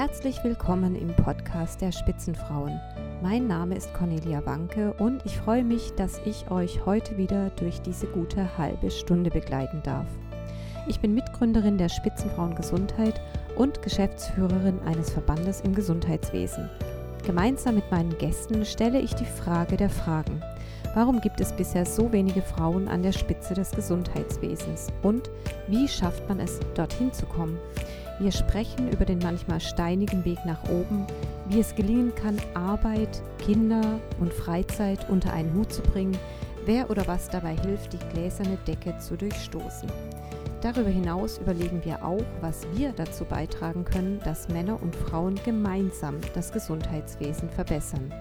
Herzlich willkommen im Podcast der Spitzenfrauen. Mein Name ist Cornelia Wanke und ich freue mich, dass ich euch heute wieder durch diese gute halbe Stunde begleiten darf. Ich bin Mitgründerin der Spitzenfrauen Gesundheit und Geschäftsführerin eines Verbandes im Gesundheitswesen. Gemeinsam mit meinen Gästen stelle ich die Frage der Fragen. Warum gibt es bisher so wenige Frauen an der Spitze des Gesundheitswesens? Und wie schafft man es, dorthin zu kommen? Wir sprechen über den manchmal steinigen Weg nach oben, wie es gelingen kann, Arbeit, Kinder und Freizeit unter einen Hut zu bringen, wer oder was dabei hilft, die gläserne Decke zu durchstoßen. Darüber hinaus überlegen wir auch, was wir dazu beitragen können, dass Männer und Frauen gemeinsam das Gesundheitswesen verbessern.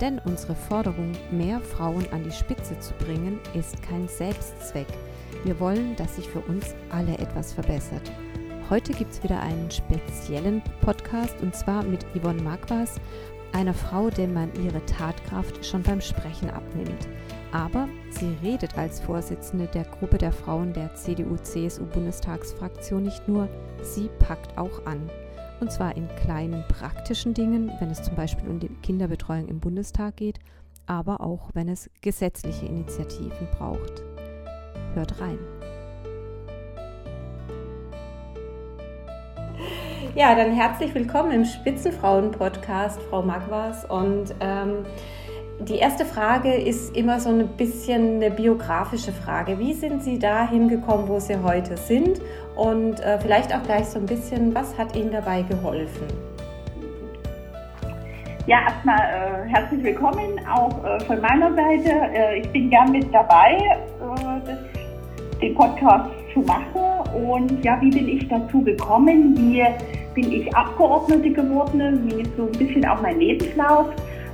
Denn unsere Forderung, mehr Frauen an die Spitze zu bringen, ist kein Selbstzweck. Wir wollen, dass sich für uns alle etwas verbessert. Heute gibt es wieder einen speziellen Podcast und zwar mit Yvonne Magwas, einer Frau, der man ihre Tatkraft schon beim Sprechen abnimmt. Aber sie redet als Vorsitzende der Gruppe der Frauen der CDU-CSU-Bundestagsfraktion nicht nur, sie packt auch an. Und zwar in kleinen praktischen Dingen, wenn es zum Beispiel um die Kinderbetreuung im Bundestag geht, aber auch wenn es gesetzliche Initiativen braucht. Hört rein. Ja, dann herzlich willkommen im Spitzenfrauen-Podcast, Frau Magwas. Und ähm, die erste Frage ist immer so ein bisschen eine biografische Frage. Wie sind Sie dahin gekommen, wo Sie heute sind? Und äh, vielleicht auch gleich so ein bisschen, was hat Ihnen dabei geholfen? Ja, erstmal äh, herzlich willkommen auch äh, von meiner Seite. Äh, ich bin gern mit dabei, äh, das, den Podcast zu machen. Und ja, wie bin ich dazu gekommen? Wie bin ich Abgeordnete geworden, wie ist so ein bisschen auch mein Lebenslauf.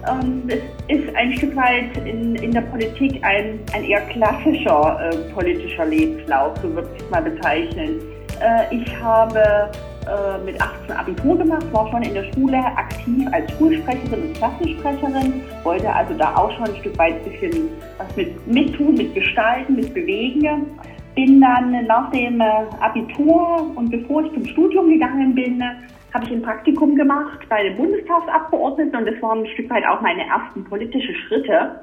Ähm, es ist ein Stück weit in, in der Politik ein, ein eher klassischer äh, politischer Lebenslauf, so würde ich es mal bezeichnen. Äh, ich habe äh, mit 18 Abitur gemacht, war schon in der Schule aktiv als Schulsprecherin und Klassensprecherin, wollte also da auch schon ein Stück weit ein bisschen was mit, mit tun, mit gestalten, mit bewegen bin dann nach dem äh, Abitur und bevor ich zum Studium gegangen bin, habe ich ein Praktikum gemacht bei den Bundestagsabgeordneten und das waren ein Stück weit auch meine ersten politischen Schritte.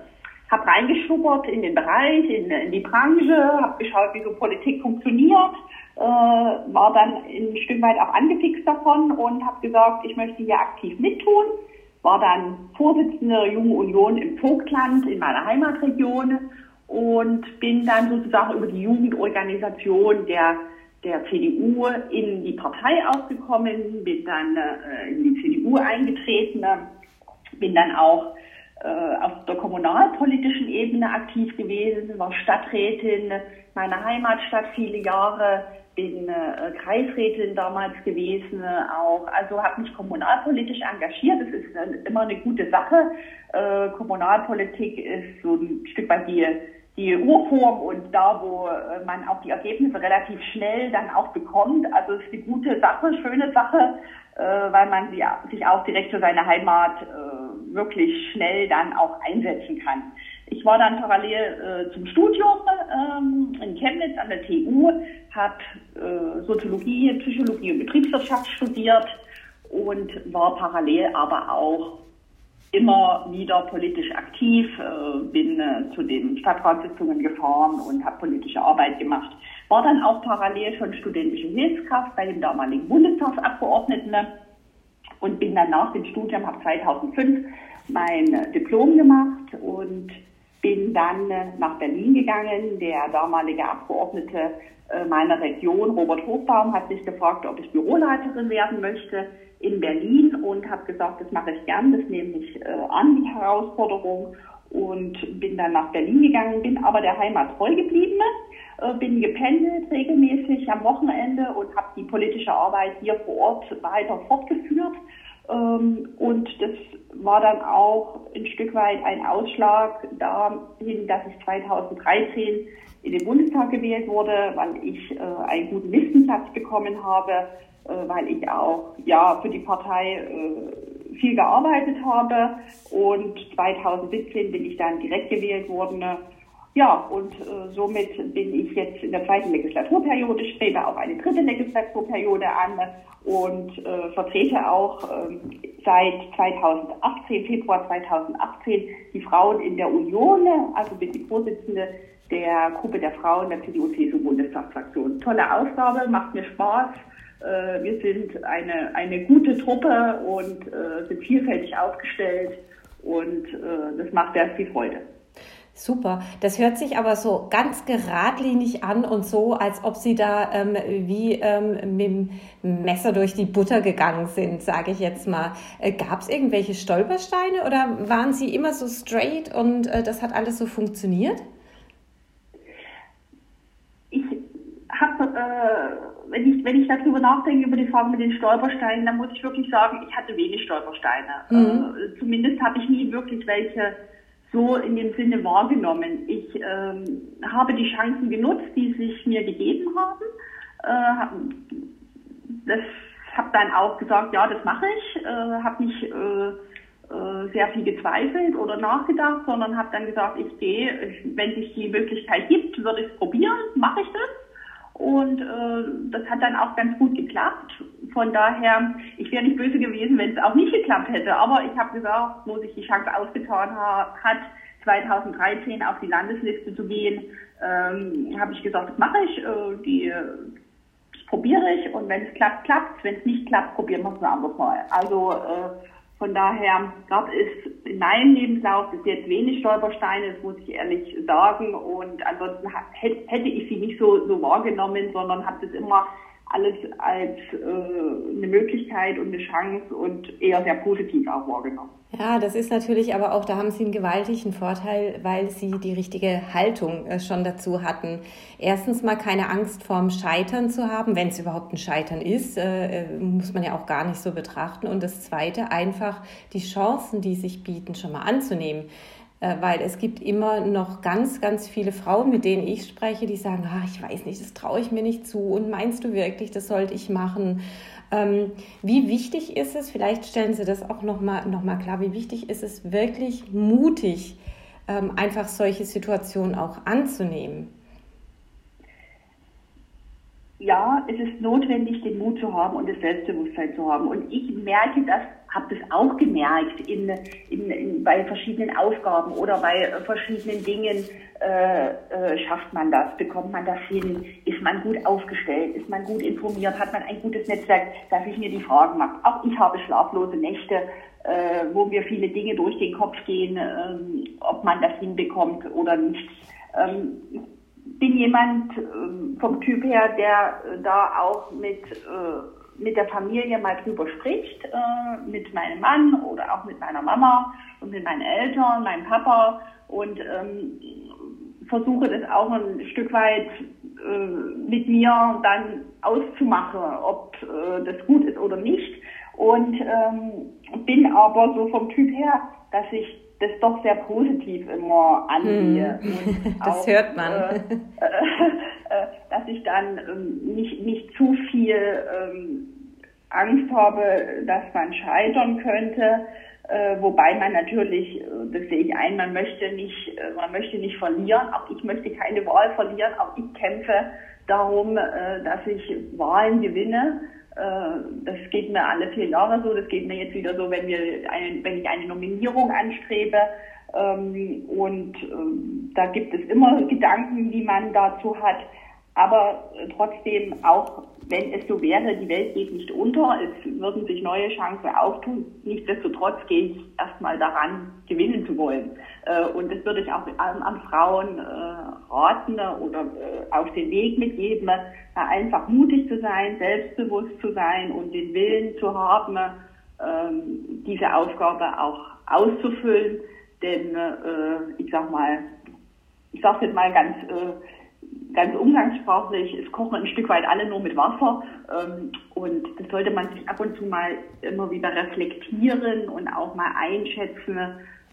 Habe reingeschnuppert in den Bereich, in, in die Branche, habe geschaut, wie so Politik funktioniert, äh, war dann ein Stück weit auch angefixt davon und habe gesagt, ich möchte hier aktiv mittun. War dann Vorsitzende der Jungen Union im Vogtland in meiner Heimatregion und bin dann sozusagen über die Jugendorganisation der, der CDU in die Partei aufgekommen, bin dann äh, in die CDU eingetreten, bin dann auch äh, auf der kommunalpolitischen Ebene aktiv gewesen, war Stadträtin meiner Heimatstadt viele Jahre, bin äh, Kreisrätin damals gewesen auch, also habe mich kommunalpolitisch engagiert. Das ist äh, immer eine gute Sache. Äh, Kommunalpolitik ist so ein Stück weit die die Urform und da, wo äh, man auch die Ergebnisse relativ schnell dann auch bekommt. Also es ist eine gute Sache, schöne Sache, äh, weil man sie, sich auch direkt für seine Heimat äh, wirklich schnell dann auch einsetzen kann. Ich war dann parallel äh, zum Studium ähm, in Chemnitz an der TU, habe äh, Soziologie, Psychologie und Betriebswirtschaft studiert und war parallel aber auch immer wieder politisch aktiv, äh, bin äh, zu den Stadtratssitzungen gefahren und habe politische Arbeit gemacht. War dann auch parallel schon studentische Hilfskraft bei dem damaligen Bundestagsabgeordneten und bin dann nach dem Studium, habe 2005 mein Diplom gemacht und bin dann äh, nach Berlin gegangen. Der damalige Abgeordnete meiner Region, Robert Hochbaum, hat mich gefragt, ob ich Büroleiterin werden möchte in Berlin und habe gesagt, das mache ich gern, das nehme ich äh, an, die Herausforderung und bin dann nach Berlin gegangen, bin aber der Heimat treu geblieben, äh, bin gependelt regelmäßig am Wochenende und habe die politische Arbeit hier vor Ort weiter fortgeführt. Ähm, und das war dann auch ein Stück weit ein Ausschlag dahin, dass ich 2013 in den Bundestag gewählt wurde, weil ich äh, einen guten Listenplatz bekommen habe äh, weil ich auch ja für die Partei äh, viel gearbeitet habe und 2017 bin ich dann direkt gewählt worden. Ja, und äh, somit bin ich jetzt in der zweiten Legislaturperiode, strebe auch eine dritte Legislaturperiode an und äh, vertrete auch äh, seit 2018, Februar 2018, die Frauen in der Union, also bin die Vorsitzende der Gruppe der Frauen der CDU-CSU-Bundestagsfraktion. Tolle Aufgabe, macht mir Spaß. Äh, wir sind eine, eine gute Truppe und äh, sind vielfältig aufgestellt und äh, das macht sehr viel Freude. Super. Das hört sich aber so ganz geradlinig an und so, als ob Sie da ähm, wie ähm, mit dem Messer durch die Butter gegangen sind, sage ich jetzt mal. Äh, Gab es irgendwelche Stolpersteine oder waren Sie immer so straight und äh, das hat alles so funktioniert? Ich habe, äh, wenn, ich, wenn ich darüber nachdenke, über die Frage mit den Stolpersteinen, dann muss ich wirklich sagen, ich hatte wenig Stolpersteine. Mhm. Äh, zumindest habe ich nie wirklich welche so in dem Sinne wahrgenommen. Ich ähm, habe die Chancen genutzt, die sich mir gegeben haben. Äh, das habe dann auch gesagt, ja, das mache ich. Äh, habe nicht äh, äh, sehr viel gezweifelt oder nachgedacht, sondern habe dann gesagt, ich gehe, wenn sich die Möglichkeit gibt, würde ich es probieren, mache ich das. Und äh, das hat dann auch ganz gut geklappt. Von daher, ich wäre nicht böse gewesen, wenn es auch nicht geklappt hätte. Aber ich habe gesagt, wo sich die Chance ausgetan ha hat, 2013 auf die Landesliste zu gehen, ähm, habe ich gesagt, das mache ich. Äh, die, das probiere ich. Und wenn es klappt, klappt Wenn es nicht klappt, probieren wir es ein anderes. Also äh, von daher gab es in meinem Lebenslauf bis jetzt wenig Stolpersteine, das muss ich ehrlich sagen. Und ansonsten hätte ich sie nicht so, so wahrgenommen, sondern habe das immer alles als äh, eine Möglichkeit und eine Chance und eher sehr positiv auch wahrgenommen. Ja, das ist natürlich aber auch, da haben Sie einen gewaltigen Vorteil, weil Sie die richtige Haltung äh, schon dazu hatten. Erstens mal keine Angst vorm Scheitern zu haben, wenn es überhaupt ein Scheitern ist, äh, äh, muss man ja auch gar nicht so betrachten. Und das Zweite, einfach die Chancen, die sich bieten, schon mal anzunehmen. Äh, weil es gibt immer noch ganz, ganz viele Frauen, mit denen ich spreche, die sagen, ah, ich weiß nicht, das traue ich mir nicht zu und meinst du wirklich, das sollte ich machen? Ähm, wie wichtig ist es, vielleicht stellen Sie das auch nochmal noch mal klar, wie wichtig ist es wirklich mutig, ähm, einfach solche Situationen auch anzunehmen? Ja, es ist notwendig, den Mut zu haben und das Selbstbewusstsein zu haben. Und ich merke das habe das auch gemerkt in, in, in, bei verschiedenen Aufgaben oder bei verschiedenen Dingen. Äh, äh, schafft man das? Bekommt man das hin? Ist man gut aufgestellt? Ist man gut informiert? Hat man ein gutes Netzwerk? Dass ich mir die Fragen mache. Auch ich habe schlaflose Nächte, äh, wo mir viele Dinge durch den Kopf gehen, ähm, ob man das hinbekommt oder nicht. Ähm, bin jemand ähm, vom Typ her, der da auch mit äh, mit der Familie mal drüber spricht, äh, mit meinem Mann oder auch mit meiner Mama und mit meinen Eltern, meinem Papa und ähm, versuche das auch ein Stück weit äh, mit mir dann auszumachen, ob äh, das gut ist oder nicht. Und ähm, bin aber so vom Typ her, dass ich das doch sehr positiv immer ansehe. Hm. das auch, hört man. Äh, äh, dass ich dann ähm, nicht, nicht zu viel ähm, Angst habe, dass man scheitern könnte. Äh, wobei man natürlich, äh, das sehe ich ein, man möchte nicht, äh, man möchte nicht verlieren. Auch ich möchte keine Wahl verlieren. Auch ich kämpfe darum, äh, dass ich Wahlen gewinne. Äh, das geht mir alle vier Jahre so. Das geht mir jetzt wieder so, wenn wir, eine, wenn ich eine Nominierung anstrebe. Ähm, und ähm, da gibt es immer Gedanken, die man dazu hat. Aber trotzdem auch wenn es so wäre, die Welt geht nicht unter, es würden sich neue Chancen auftun. Nichtsdestotrotz gehe ich erstmal daran, gewinnen zu wollen. Äh, und das würde ich auch an, Frauen äh, raten oder äh, auf den Weg mitgeben, einfach mutig zu sein, selbstbewusst zu sein und den Willen zu haben, ähm, diese Aufgabe auch auszufüllen. Denn ich sag mal, ich sage jetzt mal ganz ganz umgangssprachlich, es kochen ein Stück weit alle nur mit Wasser. Ähm, und das sollte man sich ab und zu mal immer wieder reflektieren und auch mal einschätzen.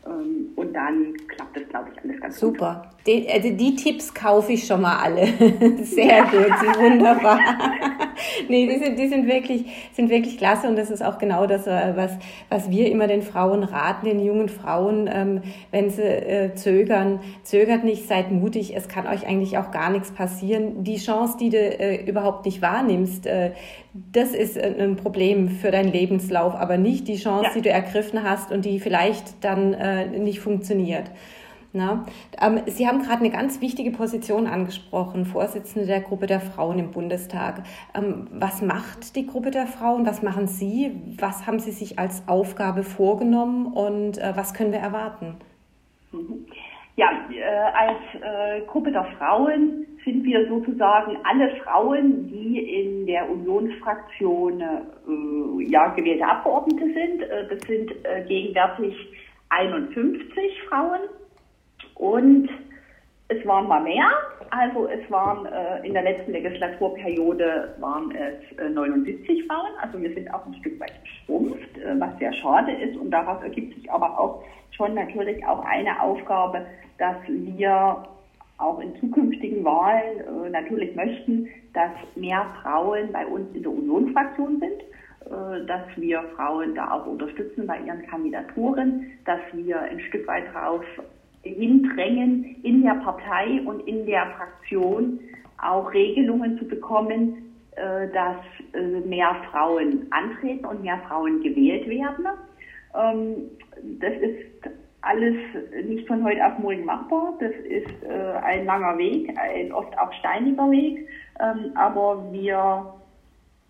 Ähm, und dann klappt das, glaube ich, alles ganz Super. gut. Super. Die, also die Tipps kaufe ich schon mal alle. Sehr gut, wunderbar. nee, die sind, die sind wirklich, sind wirklich klasse und das ist auch genau das, äh, was, was wir immer den Frauen raten, den jungen Frauen, ähm, wenn sie äh, zögern, zögert nicht, seid mutig, es kann euch eigentlich auch gar nichts passieren. Die Chance, die du äh, überhaupt nicht wahrnimmst, äh, das ist ein Problem für deinen Lebenslauf, aber nicht die Chance, ja. die du ergriffen hast und die vielleicht dann äh, nicht funktioniert. Na, ähm, Sie haben gerade eine ganz wichtige Position angesprochen, Vorsitzende der Gruppe der Frauen im Bundestag. Ähm, was macht die Gruppe der Frauen? Was machen Sie? Was haben Sie sich als Aufgabe vorgenommen und äh, was können wir erwarten? Mhm. Ja, äh, als äh, Gruppe der Frauen sind wir sozusagen alle Frauen, die in der Unionsfraktion äh, ja, gewählte Abgeordnete sind. Das sind gegenwärtig 51 Frauen und es waren mal mehr. Also es waren in der letzten Legislaturperiode waren es äh, 79 Frauen. Also wir sind auch ein Stück weit geschrumpft, was sehr schade ist. Und daraus ergibt sich aber auch schon natürlich auch eine Aufgabe, dass wir auch in zukünftigen Wahlen äh, natürlich möchten, dass mehr Frauen bei uns in der Unionsfraktion sind äh, dass wir Frauen da auch unterstützen bei ihren Kandidaturen, dass wir ein Stück weit darauf hindrängen, in der Partei und in der Fraktion auch Regelungen zu bekommen, äh, dass äh, mehr Frauen antreten und mehr Frauen gewählt werden. Ähm, das ist alles nicht von heute auf morgen machbar. Das ist äh, ein langer Weg, ein oft auch steiniger Weg. Ähm, aber wir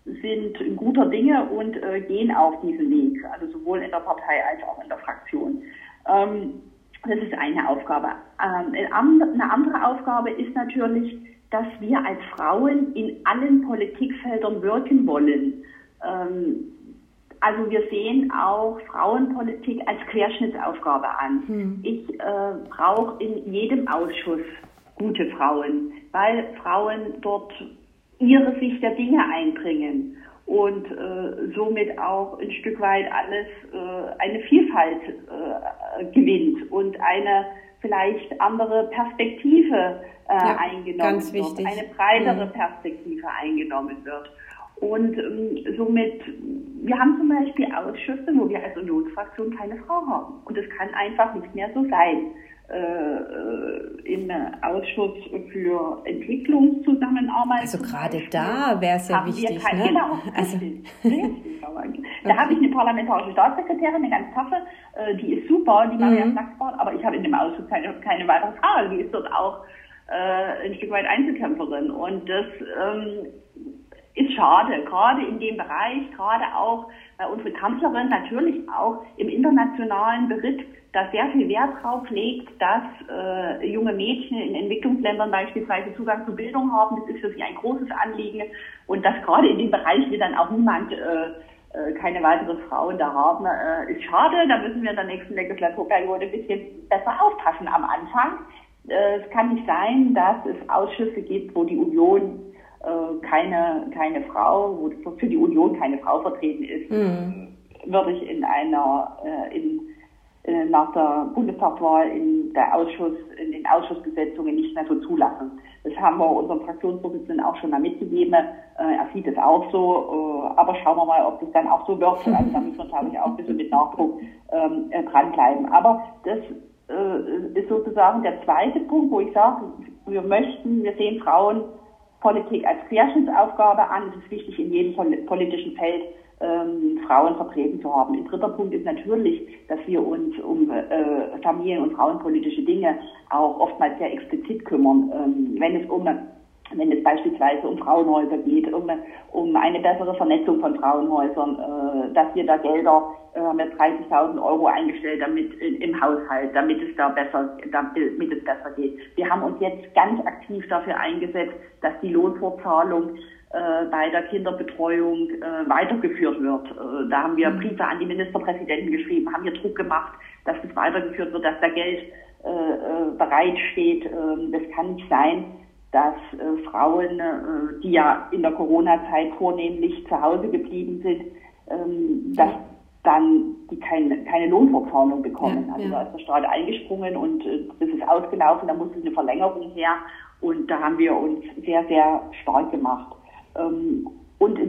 sind guter Dinge und gehen auf diesen Weg, also sowohl in der Partei als auch in der Fraktion. Ähm, das ist eine Aufgabe. Ähm, eine andere Aufgabe ist natürlich, dass wir als Frauen in allen Politikfeldern wirken wollen. Ähm, also wir sehen auch Frauenpolitik als Querschnittsaufgabe an. Hm. Ich äh, brauche in jedem Ausschuss gute Frauen, weil Frauen dort ihre Sicht der Dinge einbringen und äh, somit auch ein Stück weit alles äh, eine Vielfalt äh, gewinnt und eine vielleicht andere Perspektive äh, ja, eingenommen wird, wichtig. eine breitere mhm. Perspektive eingenommen wird. Und ähm, somit, wir haben zum Beispiel Ausschüsse, wo wir als Unionsfraktion keine Frau haben. Und das kann einfach nicht mehr so sein äh, im Ausschuss für Entwicklungszusammenarbeit. Also gerade da wäre es ja wichtig. Kein, ne? Genau, also. Da habe ich eine parlamentarische Staatssekretärin, eine ganz taffe, äh, die ist super, die Maria mhm. Flachsbart, aber ich habe in dem Ausschuss keine, keine weitere Frau. Die ist dort auch äh, ein Stück weit Einzelkämpferin. Und das ähm, ist schade, gerade in dem Bereich, gerade auch bei unserer Kanzlerin natürlich auch im internationalen Beritt da sehr viel Wert drauf legt, dass äh, junge Mädchen in Entwicklungsländern beispielsweise Zugang zu Bildung haben. Das ist für sie ein großes Anliegen und dass gerade in dem Bereich wir dann auch niemand äh, äh, keine weiteren Frauen da haben, äh, ist schade. Da müssen wir in der nächsten Legislaturperiode ein bisschen besser aufpassen am Anfang. Äh, es kann nicht sein, dass es Ausschüsse gibt, wo die Union keine, keine Frau, wo für die Union keine Frau vertreten ist. Mhm. Würde ich in einer, äh, in äh, nach der Bundestagswahl in der Ausschuss, in den Ausschussbesetzungen nicht mehr so zulassen. Das haben wir unserem Fraktionsvorsitzenden auch schon mal mitgegeben. Äh, er sieht es auch so, äh, aber schauen wir mal, ob das dann auch so wird. Also da müssen wir, glaube ich, auch ein bisschen mit Nachdruck ähm, dranbleiben. Aber das ist sozusagen der zweite Punkt, wo ich sage, wir möchten, wir sehen Frauenpolitik als Querschnittsaufgabe an. Es ist wichtig in jedem politischen Feld ähm, Frauen vertreten zu haben. Ein dritter Punkt ist natürlich, dass wir uns um äh, Familien- und frauenpolitische Dinge auch oftmals sehr explizit kümmern, ähm, wenn es um wenn es beispielsweise um Frauenhäuser geht, um, um eine bessere Vernetzung von Frauenhäusern, äh, dass wir da Gelder äh, mit 30.000 Euro eingestellt damit im Haushalt, damit es da besser, damit es besser geht. Wir haben uns jetzt ganz aktiv dafür eingesetzt, dass die Lohnfortzahlung äh, bei der Kinderbetreuung äh, weitergeführt wird. Äh, da haben wir mhm. Briefe an die Ministerpräsidenten geschrieben, haben hier Druck gemacht, dass das weitergeführt wird, dass da Geld äh, äh, bereitsteht. Ähm, das kann nicht sein, dass äh, Frauen, äh, die ja in der Corona-Zeit vornehmlich zu Hause geblieben sind, ähm, dass dann die keine, keine Lohnverzahlung bekommen. Ja, also ja. da ist der Staat eingesprungen und äh, das ist ausgelaufen, da musste eine Verlängerung her und da haben wir uns sehr, sehr stark gemacht. Ähm, und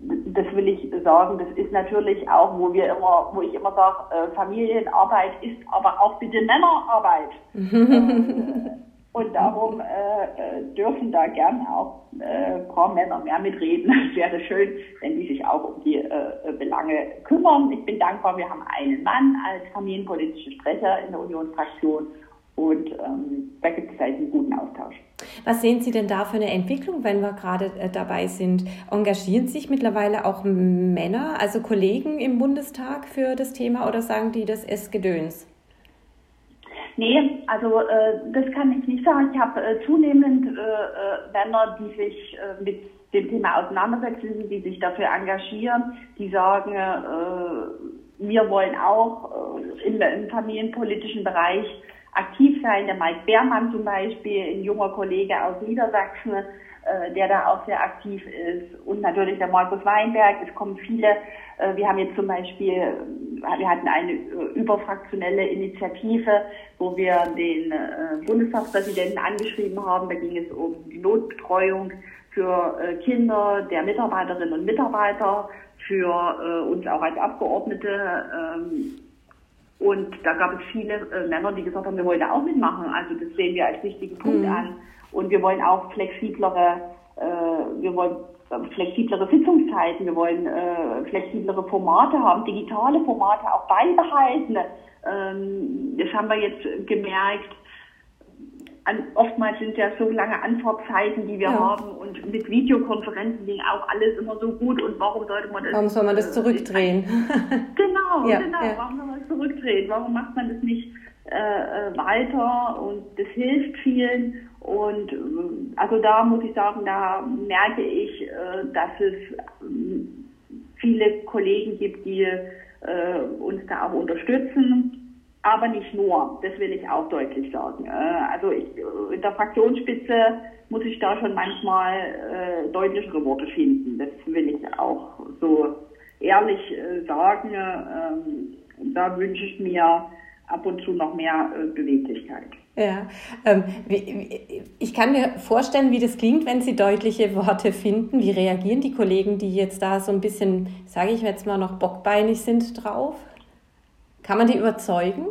das will ich sagen, das ist natürlich auch, wo wir immer, wo ich immer sage, äh, Familienarbeit ist aber auch bitte Männerarbeit. und darum äh, dürfen da gern auch äh, paar Männer mehr mitreden. Es wäre schön, wenn die sich auch um die äh, Belange kümmern. Ich bin dankbar, wir haben einen Mann als familienpolitischer Sprecher in der Unionsfraktion und ähm, da gibt es einen guten Austausch. Was sehen Sie denn da für eine Entwicklung, wenn wir gerade äh, dabei sind? Engagieren sich mittlerweile auch Männer, also Kollegen im Bundestag für das Thema oder sagen die, das ist Gedöns? Nee, also äh, das kann ich nicht sagen. Ich habe äh, zunehmend äh, äh, Männer, die sich äh, mit dem Thema auseinandersetzen, die sich dafür engagieren, die sagen, wir wollen auch im, im familienpolitischen Bereich aktiv sein. Der Mike Beermann zum Beispiel, ein junger Kollege aus Niedersachsen, äh, der da auch sehr aktiv ist. Und natürlich der Markus Weinberg. Es kommen viele. Äh, wir haben jetzt zum Beispiel, äh, wir hatten eine äh, überfraktionelle Initiative, wo wir den äh, Bundestagspräsidenten angeschrieben haben. Da ging es um die Notbetreuung für äh, Kinder der Mitarbeiterinnen und Mitarbeiter, für uns auch als Abgeordnete. Ähm, und da gab es viele äh, Männer, die gesagt haben, wir wollen da auch mitmachen. Also das sehen wir als wichtigen Punkt mhm. an. Und wir wollen auch flexiblere, äh, wir wollen flexiblere Sitzungszeiten, wir wollen äh, flexiblere Formate haben, digitale Formate auch beibehalten. Ähm, das haben wir jetzt gemerkt an, oftmals sind ja so lange Antwortzeiten, die wir ja. haben und mit Videokonferenzen ging auch alles immer so gut und warum sollte man das? Warum soll man das äh, zurückdrehen? genau, ja, genau. Ja. Warum soll man das zurückdrehen? Warum macht man das nicht äh, äh, weiter? Und das hilft vielen. Und äh, also da muss ich sagen, da merke ich, äh, dass es äh, viele Kollegen gibt, die äh, uns da auch unterstützen aber nicht nur, das will ich auch deutlich sagen. Also ich, in der Fraktionsspitze muss ich da schon manchmal deutlichere Worte finden. Das will ich auch so ehrlich sagen. Ähm, da wünsche ich mir ab und zu noch mehr Beweglichkeit. Ja, ähm, ich kann mir vorstellen, wie das klingt, wenn Sie deutliche Worte finden. Wie reagieren die Kollegen, die jetzt da so ein bisschen, sage ich jetzt mal, noch bockbeinig sind drauf? Kann man die überzeugen?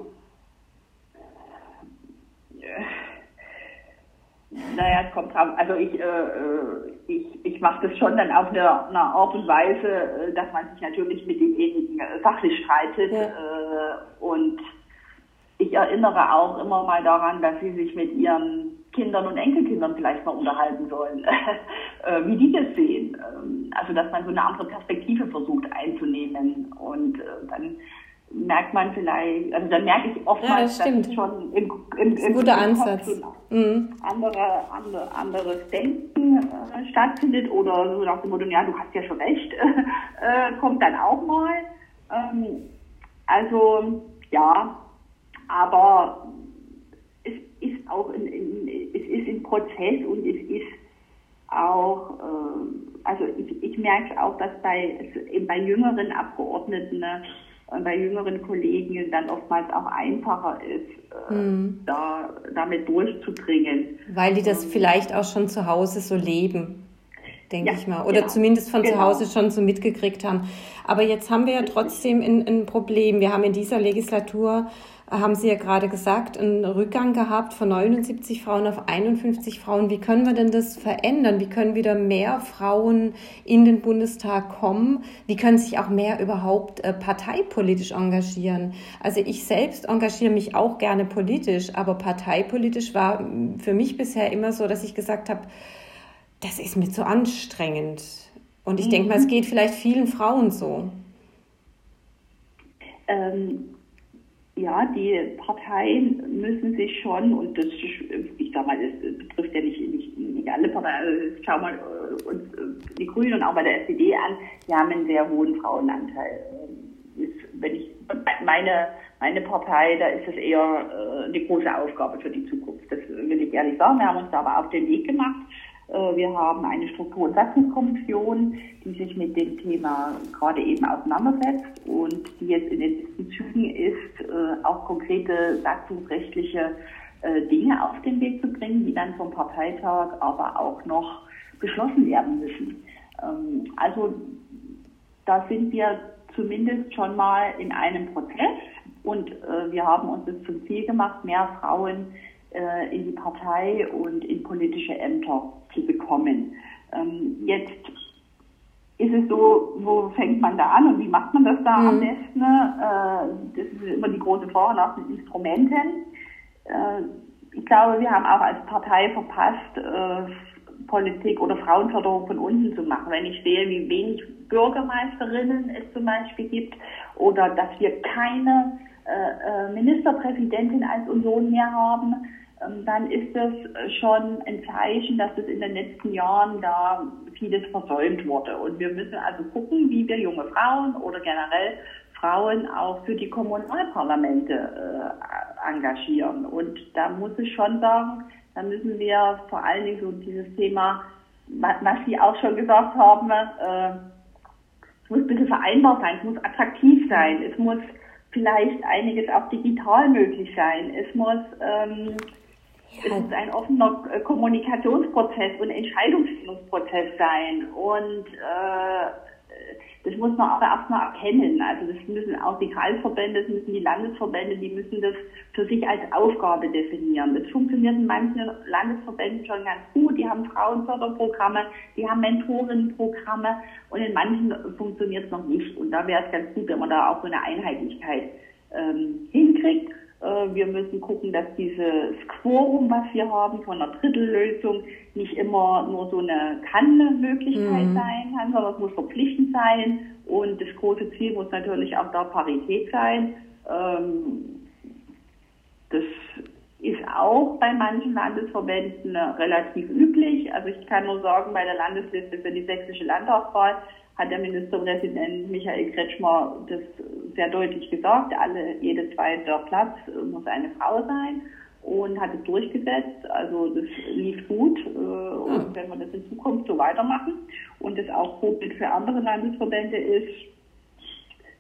Naja, es kommt drauf. Also ich, äh, äh ich, ich mache das schon dann auf eine, eine Art und Weise, äh, dass man sich natürlich mit demjenigen äh, sachlich streitet. Ja. Äh, und ich erinnere auch immer mal daran, dass sie sich mit ihren Kindern und Enkelkindern vielleicht mal unterhalten sollen, äh, wie die das sehen. Ähm, also dass man so eine andere Perspektive versucht einzunehmen. Und dann merkt man vielleicht, also da merke ich oftmals, ja, das dass schon im, im, im, guter Ansatz. Mhm. Andere, andere, anderes Denken äh, stattfindet oder so nach dem Motto, ja, du hast ja schon recht, äh, kommt dann auch mal. Ähm, also ja, aber es ist auch in, in, es ist ein Prozess und es ist auch, äh, also ich, ich merke auch, dass bei, bei jüngeren Abgeordneten ne, bei jüngeren Kollegen dann oftmals auch einfacher ist, mhm. da, damit durchzudringen. Weil die das vielleicht auch schon zu Hause so leben, denke ja, ich mal. Oder genau. zumindest von genau. zu Hause schon so mitgekriegt haben. Aber jetzt haben wir ja trotzdem ein, ein Problem. Wir haben in dieser Legislatur haben Sie ja gerade gesagt, einen Rückgang gehabt von 79 Frauen auf 51 Frauen. Wie können wir denn das verändern? Wie können wieder mehr Frauen in den Bundestag kommen? Wie können sich auch mehr überhaupt äh, parteipolitisch engagieren? Also ich selbst engagiere mich auch gerne politisch, aber parteipolitisch war für mich bisher immer so, dass ich gesagt habe, das ist mir zu anstrengend. Und ich mhm. denke mal, es geht vielleicht vielen Frauen so. Ähm, ja, die Parteien müssen sich schon, und das, ich sag mal, das betrifft ja nicht, nicht, nicht alle Parteien, also schau mal äh, uns äh, die Grünen und auch bei der SPD an, die haben einen sehr hohen Frauenanteil. Ähm, wenn ich meine, meine Partei, da ist es eher äh, eine große Aufgabe für die Zukunft. Das will ich ehrlich sagen. Wir haben uns da aber auf den Weg gemacht. Äh, wir haben eine Struktur- und Satzungskommission, die sich mit dem Thema gerade eben auseinandersetzt und die jetzt in den letzten Zügen ist, äh, auch konkrete satzungsrechtliche äh, Dinge auf den Weg zu bringen, die dann vom Parteitag aber auch noch beschlossen werden müssen. Ähm, also da sind wir zumindest schon mal in einem Prozess und wir haben uns das zum Ziel gemacht, mehr Frauen in die Partei und in politische Ämter zu bekommen. Ähm, jetzt ist es so, wo fängt man da an und wie macht man das da mhm. am besten? Äh, das ist immer die große Frage nach den Instrumenten. Äh, ich glaube, wir haben auch als Partei verpasst, äh, Politik oder Frauenförderung von unten zu machen. Wenn ich sehe, wie wenig Bürgermeisterinnen es zum Beispiel gibt oder dass wir keine äh, äh Ministerpräsidentin als Union mehr haben, dann ist das schon ein Zeichen, dass es in den letzten Jahren da vieles versäumt wurde. Und wir müssen also gucken, wie wir junge Frauen oder generell Frauen auch für die Kommunalparlamente äh, engagieren. Und da muss ich schon sagen, da müssen wir vor allen Dingen so dieses Thema, was Sie auch schon gesagt haben, äh, es muss ein bisschen vereinbar sein, es muss attraktiv sein, es muss vielleicht einiges auch digital möglich sein, es muss ähm, es muss ein offener äh, Kommunikationsprozess und Entscheidungsfindungsprozess sein. Und äh, das muss man aber erstmal erkennen. Also das müssen auch die Kreisverbände, das müssen die Landesverbände, die müssen das für sich als Aufgabe definieren. Das funktioniert in manchen Landesverbänden schon ganz gut. Die haben Frauenförderprogramme, die haben Mentorinnenprogramme und in manchen funktioniert es noch nicht. Und da wäre es ganz gut, wenn man da auch so eine Einheitlichkeit ähm, hinkriegt. Äh, wir müssen gucken, dass dieses Quorum, was wir haben von einer Drittellösung, nicht immer nur so eine Kann-Möglichkeit mhm. sein kann, sondern es muss verpflichtend sein. Und das große Ziel muss natürlich auch da Parität sein. Ähm, das ist auch bei manchen Landesverbänden relativ üblich. Also ich kann nur sagen, bei der Landesliste für die sächsische Landtagswahl hat der Ministerpräsident Michael Kretschmer das sehr deutlich gesagt. Alle, jede zweite Platz muss eine Frau sein und hat es durchgesetzt. Also das lief gut äh, und wenn wir das in Zukunft so weitermachen und das auch Vorbild für andere Landesverbände ist,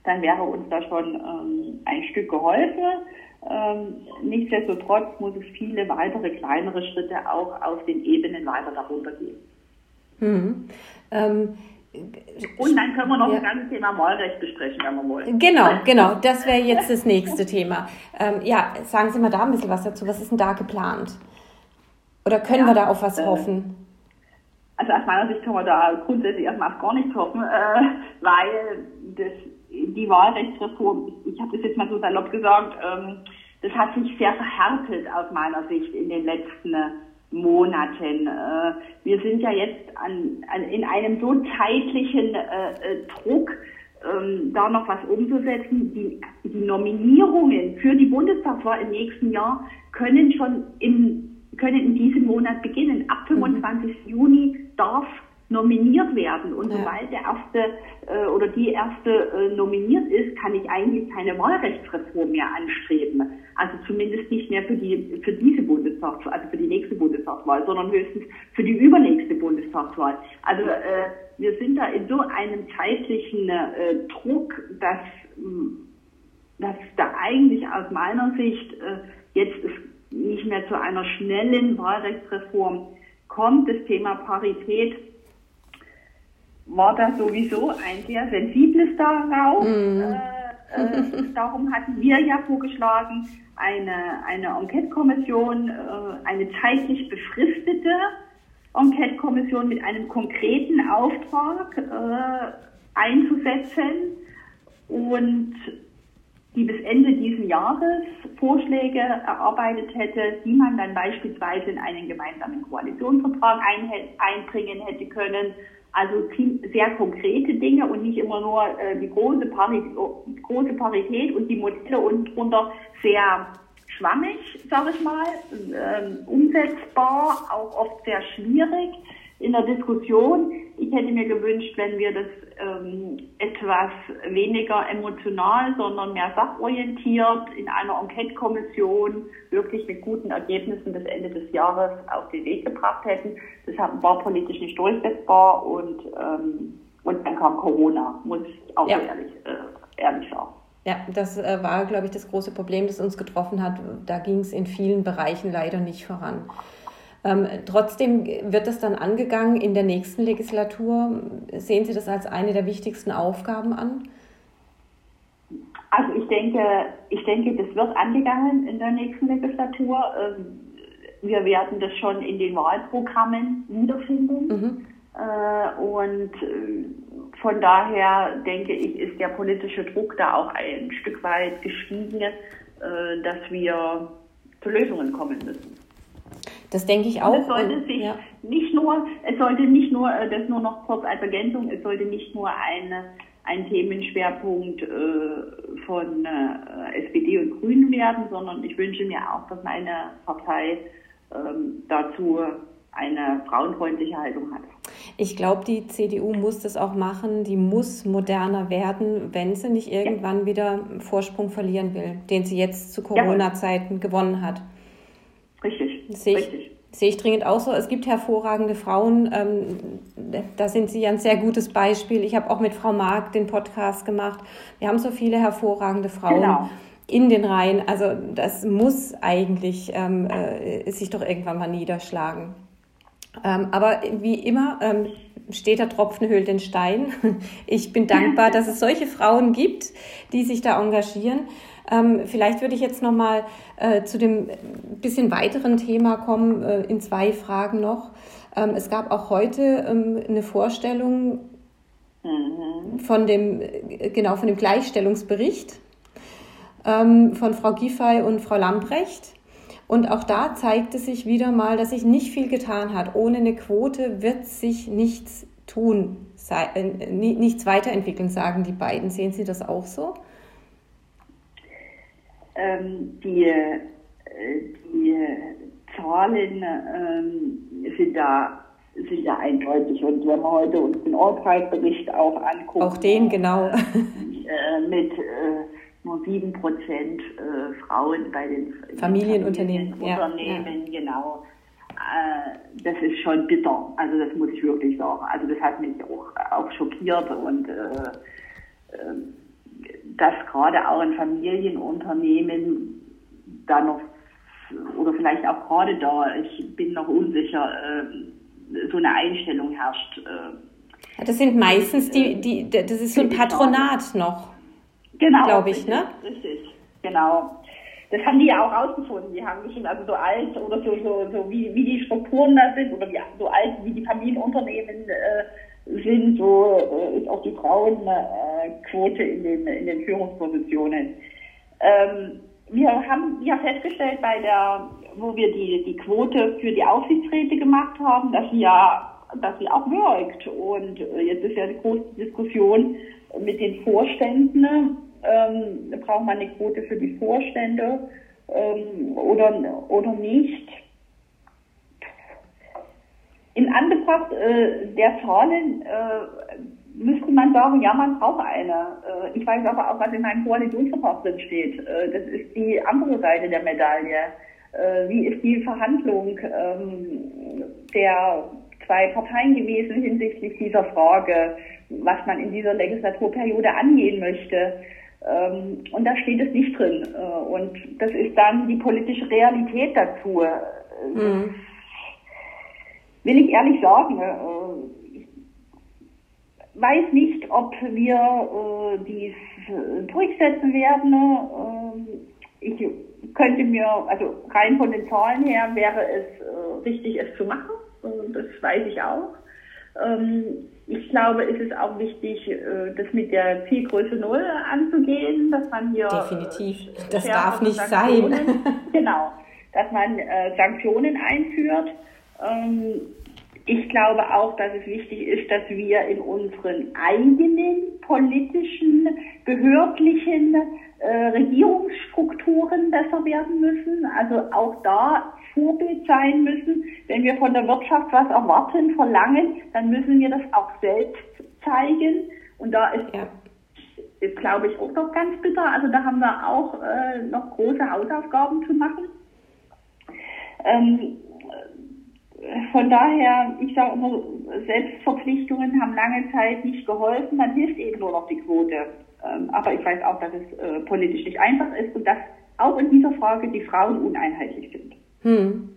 dann wäre uns da schon ähm, ein Stück geholfen. Ähm, nichtsdestotrotz muss es viele weitere kleinere Schritte auch auf den Ebenen weiter darunter geben. Hm. Ähm, und dann können wir noch ja. das ganze Thema Wahlrecht besprechen, wenn wir wollen. Genau, genau. Das wäre jetzt das nächste Thema. Ähm, ja, sagen Sie mal da ein bisschen was dazu. Was ist denn da geplant? Oder können ja, wir da auf was äh, hoffen? Also aus meiner Sicht können wir da grundsätzlich erstmal auf gar nichts hoffen, äh, weil das, die Wahlrechtsreform, ich habe das jetzt mal so salopp gesagt, ähm, das hat sich sehr verhärtet aus meiner Sicht in den letzten Jahren. Monaten. Äh, wir sind ja jetzt an, an, in einem so zeitlichen äh, äh, Druck, ähm, da noch was umzusetzen. Die, die Nominierungen für die Bundestagswahl im nächsten Jahr können schon in, können in diesem Monat beginnen. Ab 25. Mhm. Juni darf nominiert werden. Und ja. sobald der erste äh, oder die erste äh, nominiert ist, kann ich eigentlich keine Wahlrechtsreform mehr anstreben. Also zumindest nicht mehr für die für diese Bundestagswahl, also für die nächste Bundestagswahl, sondern höchstens für die übernächste Bundestagswahl. Also äh, wir sind da in so einem zeitlichen äh, Druck, dass dass da eigentlich aus meiner Sicht äh, jetzt es nicht mehr zu einer schnellen Wahlrechtsreform kommt. Das Thema Parität war das sowieso ein sehr sensibles darauf. Mm. Äh, äh, darum hatten wir ja vorgeschlagen, eine, eine Enquete-Kommission, äh, eine zeitlich befristete Enquete-Kommission mit einem konkreten Auftrag äh, einzusetzen und die bis Ende dieses Jahres Vorschläge erarbeitet hätte, die man dann beispielsweise in einen gemeinsamen Koalitionsvertrag einbringen hätte können, also sehr konkrete Dinge und nicht immer nur äh, die große Parität, große Parität und die Modelle unten drunter sehr schwammig, sage ich mal, ähm, umsetzbar, auch oft sehr schwierig in der Diskussion. Ich hätte mir gewünscht, wenn wir das ähm, etwas weniger emotional, sondern mehr sachorientiert in einer Enquete-Kommission wirklich mit guten Ergebnissen bis Ende des Jahres auf den Weg gebracht hätten. Das war politisch nicht durchsetzbar und, ähm, und dann kam Corona, muss ich auch ja. ehrlich, äh, ehrlich sagen. Ja, das äh, war, glaube ich, das große Problem, das uns getroffen hat. Da ging es in vielen Bereichen leider nicht voran. Ähm, trotzdem wird das dann angegangen in der nächsten Legislatur. Sehen Sie das als eine der wichtigsten Aufgaben an? Also ich denke, ich denke, das wird angegangen in der nächsten Legislatur. Ähm, wir werden das schon in den Wahlprogrammen wiederfinden. Mhm. Äh, und äh, von daher denke ich, ist der politische Druck da auch ein Stück weit gestiegen, äh, dass wir zu Lösungen kommen müssen. Das denke ich auch. Und es sollte sich ja. nicht nur, es sollte nicht nur, das nur noch kurz als Ergänzung, es sollte nicht nur eine ein Themenschwerpunkt äh, von äh, SPD und Grünen werden, sondern ich wünsche mir auch, dass meine Partei ähm, dazu eine frauenfreundliche Haltung hat. Ich glaube, die CDU muss das auch machen. Die muss moderner werden, wenn sie nicht irgendwann ja. wieder Vorsprung verlieren will, den sie jetzt zu Corona-Zeiten ja. gewonnen hat. Sehe ich. Sehe ich dringend auch so. Es gibt hervorragende Frauen. Ähm, da sind Sie ein sehr gutes Beispiel. Ich habe auch mit Frau Mark den Podcast gemacht. Wir haben so viele hervorragende Frauen. Genau in den Reihen. Also das muss eigentlich ähm, äh, sich doch irgendwann mal niederschlagen. Ähm, aber wie immer ähm, steht der Tropfen höhlt den Stein. Ich bin dankbar, dass es solche Frauen gibt, die sich da engagieren. Ähm, vielleicht würde ich jetzt noch mal äh, zu dem bisschen weiteren Thema kommen, äh, in zwei Fragen noch. Ähm, es gab auch heute ähm, eine Vorstellung mhm. von dem, äh, genau, von dem Gleichstellungsbericht ähm, von Frau Giffey und Frau Lambrecht. Und auch da zeigte sich wieder mal, dass sich nicht viel getan hat. Ohne eine Quote wird sich nichts tun, äh, nichts weiterentwickeln, sagen die beiden. Sehen Sie das auch so? Ähm, die, äh, die Zahlen ähm, sind da sind da eindeutig. Und wenn wir heute uns den Ortheit-Bericht auch angucken. Auch den, genau. Äh, mit äh, nur sieben Prozent äh, Frauen bei den Familienunternehmen. Familienunternehmen, ja, genau. Äh, das ist schon bitter. Also das muss ich wirklich sagen. Also das hat mich auch, auch schockiert und äh, ähm, dass gerade auch ein Familienunternehmen da noch oder vielleicht auch gerade da, ich bin noch unsicher, äh, so eine Einstellung herrscht. Äh, das sind meistens die, die, das ist so ein Patronat noch. Genau. Glaube ich, ne? Richtig, genau. Das haben die ja auch rausgefunden. Die haben bestimmt also so alt oder so, so, so wie, wie die Strukturen da sind oder wie, so alt wie die Familienunternehmen äh, sind, so äh, ist auch die Frauenquote in, den, in den Führungspositionen. Ähm, wir haben ja festgestellt bei der, wo wir die, die Quote für die Aufsichtsräte gemacht haben, dass sie ja, dass sie auch wirkt. Und äh, jetzt ist ja die große Diskussion mit den Vorständen ähm, braucht man eine Quote für die Vorstände ähm, oder, oder nicht. In Anbetracht äh, der Zahlen äh, müsste man sagen, ja, man braucht eine. Äh, ich weiß aber auch, was in meinem Koalitionsvertrag drin steht. Äh, das ist die andere Seite der Medaille. Äh, wie ist die Verhandlung ähm, der zwei Parteien gewesen hinsichtlich dieser Frage, was man in dieser Legislaturperiode angehen möchte? Ähm, und da steht es nicht drin. Äh, und das ist dann die politische Realität dazu. Äh, mhm. Will ich ehrlich sagen, äh, ich weiß nicht, ob wir dies durchsetzen werden. Ich könnte mir, also rein von den Zahlen her wäre es richtig, es zu machen. Das weiß ich auch. Ähm, ich glaube, es ist auch wichtig, äh, das mit der Zielgröße Null anzugehen, dass man hier. Definitiv. Äh, das darf nicht sein. genau. Dass man äh, Sanktionen einführt. Ähm, ich glaube auch, dass es wichtig ist, dass wir in unseren eigenen politischen, behördlichen äh, Regierungsstrukturen besser werden müssen. Also auch da Vorbild sein müssen. Wenn wir von der Wirtschaft was erwarten, verlangen, dann müssen wir das auch selbst zeigen. Und da ist, ja. ist glaube ich, auch noch ganz bitter. Also da haben wir auch äh, noch große Hausaufgaben zu machen. Ähm, von daher, ich sage immer, Selbstverpflichtungen haben lange Zeit nicht geholfen, dann hilft eben nur noch die Quote. Ähm, aber ich weiß auch, dass es äh, politisch nicht einfach ist und dass auch in dieser Frage die Frauen uneinheitlich sind. Hm.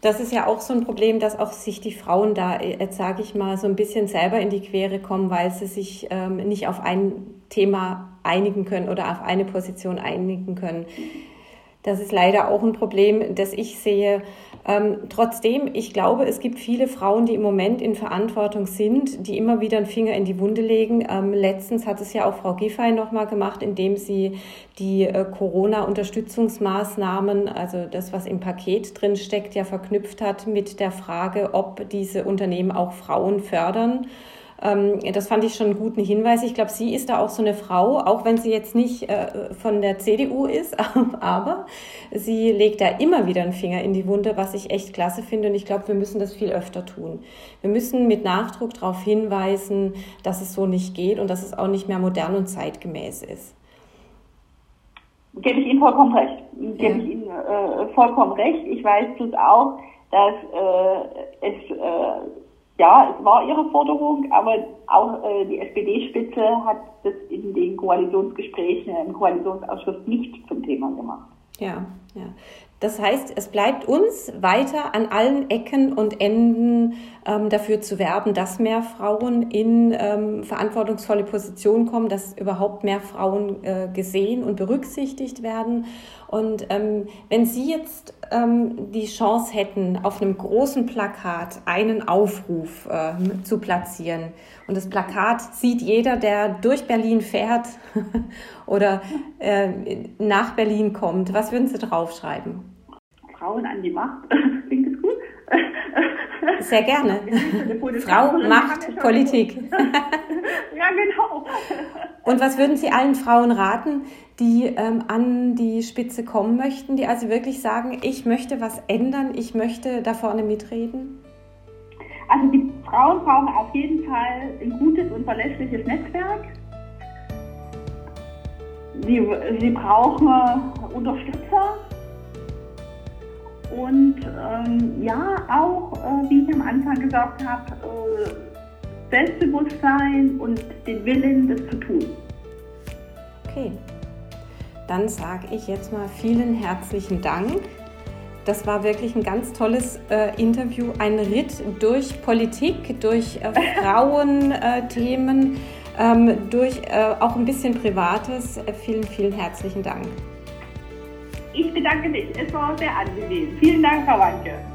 das ist ja auch so ein Problem, dass auch sich die Frauen da, jetzt sage ich mal, so ein bisschen selber in die Quere kommen, weil sie sich ähm, nicht auf ein Thema einigen können oder auf eine Position einigen können. Das ist leider auch ein Problem, das ich sehe. Ähm, trotzdem, ich glaube, es gibt viele Frauen, die im Moment in Verantwortung sind, die immer wieder einen Finger in die Wunde legen. Ähm, letztens hat es ja auch Frau Giffey nochmal gemacht, indem sie die äh, Corona-Unterstützungsmaßnahmen, also das, was im Paket drin steckt, ja verknüpft hat mit der Frage, ob diese Unternehmen auch Frauen fördern. Ähm, das fand ich schon einen guten Hinweis. Ich glaube, sie ist da auch so eine Frau, auch wenn sie jetzt nicht äh, von der CDU ist, aber sie legt da immer wieder einen Finger in die Wunde, was ich echt klasse finde. Und ich glaube, wir müssen das viel öfter tun. Wir müssen mit Nachdruck darauf hinweisen, dass es so nicht geht und dass es auch nicht mehr modern und zeitgemäß ist. Gebe ich Ihnen vollkommen recht. Gebe ja. ich Ihnen äh, vollkommen recht. Ich weiß es auch, dass äh, es äh, ja, es war ihre Forderung, aber auch äh, die SPD-Spitze hat das in den Koalitionsgesprächen im Koalitionsausschuss nicht zum Thema gemacht. Ja, ja. Das heißt, es bleibt uns weiter an allen Ecken und Enden ähm, dafür zu werben, dass mehr Frauen in ähm, verantwortungsvolle Positionen kommen, dass überhaupt mehr Frauen äh, gesehen und berücksichtigt werden. Und ähm, wenn Sie jetzt ähm, die Chance hätten, auf einem großen Plakat einen Aufruf äh, zu platzieren, und das Plakat sieht jeder, der durch Berlin fährt oder äh, nach Berlin kommt, was würden Sie draufschreiben? Frauen an die Macht. Klingt das gut? Sehr gerne. Frau Macht Politik. ja, genau. Und was würden Sie allen Frauen raten, die ähm, an die Spitze kommen möchten, die also wirklich sagen, ich möchte was ändern, ich möchte da vorne mitreden? Also die Frauen brauchen auf jeden Fall ein gutes und verlässliches Netzwerk. Sie, sie brauchen Unterstützer und ähm, ja, auch, äh, wie ich am Anfang gesagt habe, äh, Selbstbewusstsein und den Willen, das zu tun. Okay, dann sage ich jetzt mal vielen herzlichen Dank. Das war wirklich ein ganz tolles äh, Interview, ein Ritt durch Politik, durch äh, Frauenthemen, ähm, durch äh, auch ein bisschen Privates. Äh, vielen, vielen herzlichen Dank. Ich bedanke mich. Es war sehr angenehm. Vielen Dank, Frau Wanke.